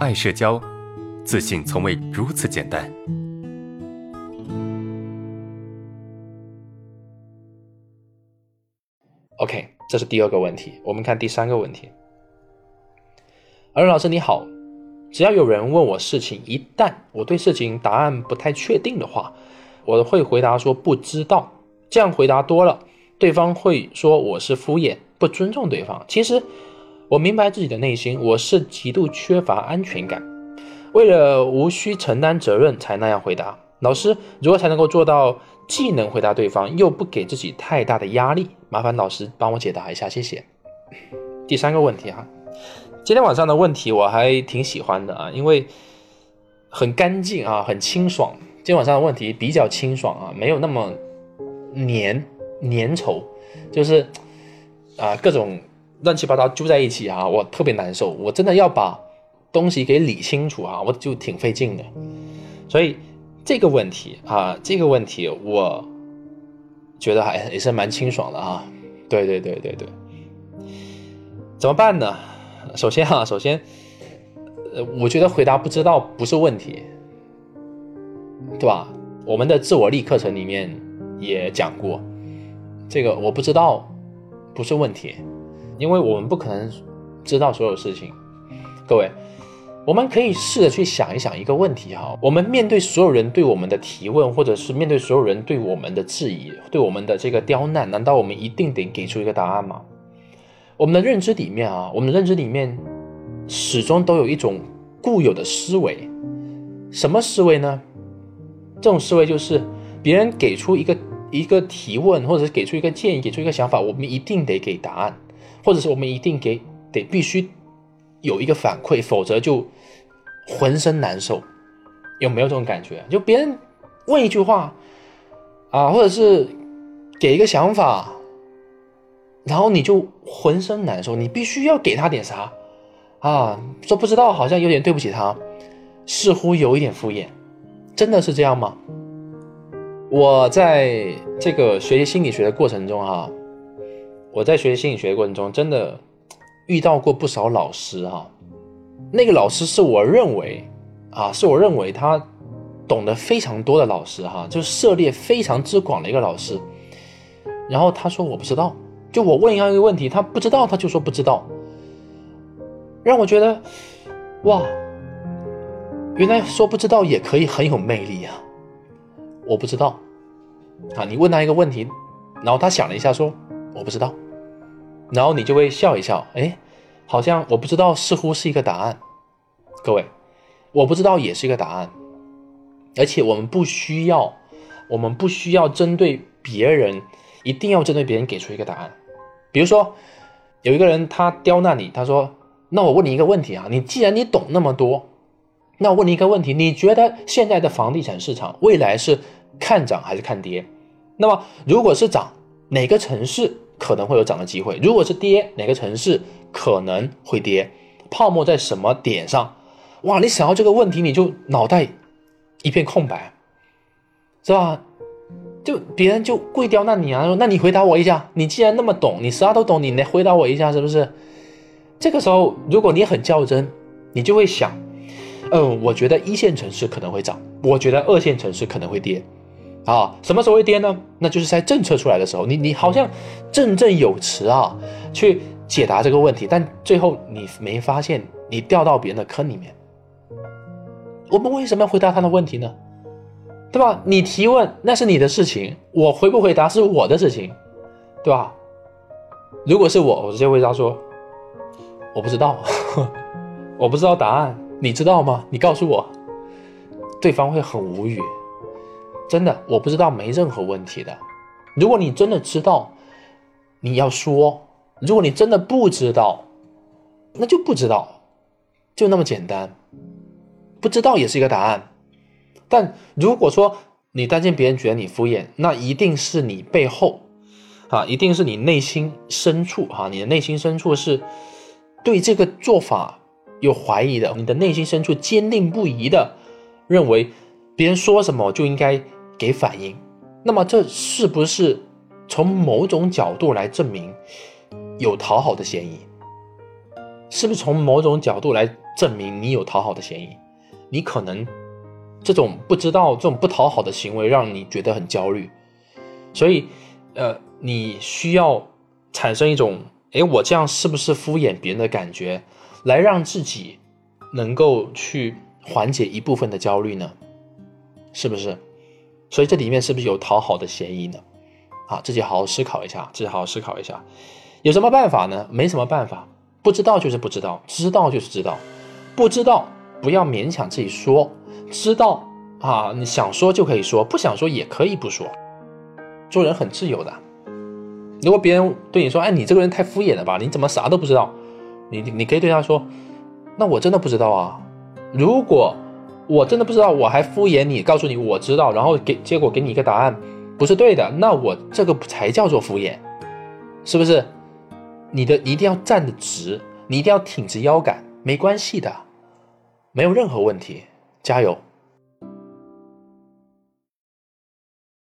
爱社交，自信从未如此简单。OK，这是第二个问题。我们看第三个问题。而老师你好，只要有人问我事情，一旦我对事情答案不太确定的话，我会回答说不知道。这样回答多了，对方会说我是敷衍，不尊重对方。其实我明白自己的内心，我是极度缺乏安全感，为了无需承担责任才那样回答。老师如何才能够做到既能回答对方，又不给自己太大的压力？麻烦老师帮我解答一下，谢谢。第三个问题哈，今天晚上的问题我还挺喜欢的啊，因为很干净啊，很清爽。今天晚上的问题比较清爽啊，没有那么粘粘稠，就是啊各种乱七八糟揪在一起啊，我特别难受。我真的要把东西给理清楚啊，我就挺费劲的。所以这个问题啊，这个问题我。觉得还也是蛮清爽的啊，对对对对对，怎么办呢？首先哈，首先，呃，我觉得回答不知道不是问题，对吧？我们的自我力课程里面也讲过，这个我不知道不是问题，因为我们不可能知道所有事情，各位。我们可以试着去想一想一个问题哈，我们面对所有人对我们的提问，或者是面对所有人对我们的质疑，对我们的这个刁难，难道我们一定得给出一个答案吗？我们的认知里面啊，我们的认知里面始终都有一种固有的思维，什么思维呢？这种思维就是别人给出一个一个提问，或者是给出一个建议，给出一个想法，我们一定得给答案，或者是我们一定给得必须。有一个反馈，否则就浑身难受。有没有这种感觉？就别人问一句话啊，或者是给一个想法，然后你就浑身难受。你必须要给他点啥啊？说不知道，好像有点对不起他，似乎有一点敷衍。真的是这样吗？我在这个学习心理学的过程中啊，我在学习心理学的过程中，真的。遇到过不少老师哈，那个老师是我认为啊，是我认为他懂得非常多的老师哈，就是涉猎非常之广的一个老师。然后他说我不知道，就我问一样一个问题，他不知道他就说不知道，让我觉得哇，原来说不知道也可以很有魅力啊！我不知道啊，你问他一个问题，然后他想了一下说我不知道。然后你就会笑一笑，哎，好像我不知道，似乎是一个答案。各位，我不知道也是一个答案，而且我们不需要，我们不需要针对别人，一定要针对别人给出一个答案。比如说，有一个人他刁难你，他说：“那我问你一个问题啊，你既然你懂那么多，那我问你一个问题，你觉得现在的房地产市场未来是看涨还是看跌？那么如果是涨，哪个城市？”可能会有涨的机会。如果是跌，哪个城市可能会跌？泡沫在什么点上？哇！你想到这个问题，你就脑袋一片空白，是吧？就别人就跪刁难你啊，说那你回答我一下。你既然那么懂，你啥都懂，你来回答我一下，是不是？这个时候，如果你很较真，你就会想，嗯，我觉得一线城市可能会涨，我觉得二线城市可能会跌。啊，什么时候会跌呢？那就是在政策出来的时候，你你好像振振有词啊，去解答这个问题，但最后你没发现你掉到别人的坑里面。我们为什么要回答他的问题呢？对吧？你提问那是你的事情，我回不回答是我的事情，对吧？如果是我，我直接回答说我不知道，我不知道答案，你知道吗？你告诉我，对方会很无语。真的，我不知道，没任何问题的。如果你真的知道，你要说；如果你真的不知道，那就不知道，就那么简单。不知道也是一个答案。但如果说你担心别人觉得你敷衍，那一定是你背后，啊，一定是你内心深处，哈，你的内心深处是对这个做法有怀疑的，你的内心深处坚定不移的认为别人说什么就应该。给反应，那么这是不是从某种角度来证明有讨好的嫌疑？是不是从某种角度来证明你有讨好的嫌疑，你可能这种不知道这种不讨好的行为让你觉得很焦虑，所以呃，你需要产生一种哎，我这样是不是敷衍别人的感觉，来让自己能够去缓解一部分的焦虑呢？是不是？所以这里面是不是有讨好的嫌疑呢？啊，自己好好思考一下，自己好好思考一下，有什么办法呢？没什么办法，不知道就是不知道，知道就是知道，不知道不要勉强自己说，知道啊，你想说就可以说，不想说也可以不说，做人很自由的。如果别人对你说，哎，你这个人太敷衍了吧？你怎么啥都不知道？你你可以对他说，那我真的不知道啊。如果我真的不知道，我还敷衍你，告诉你我知道，然后给结果给你一个答案不是对的，那我这个才叫做敷衍，是不是？你的一定要站得直，你一定要挺直腰杆，没关系的，没有任何问题，加油。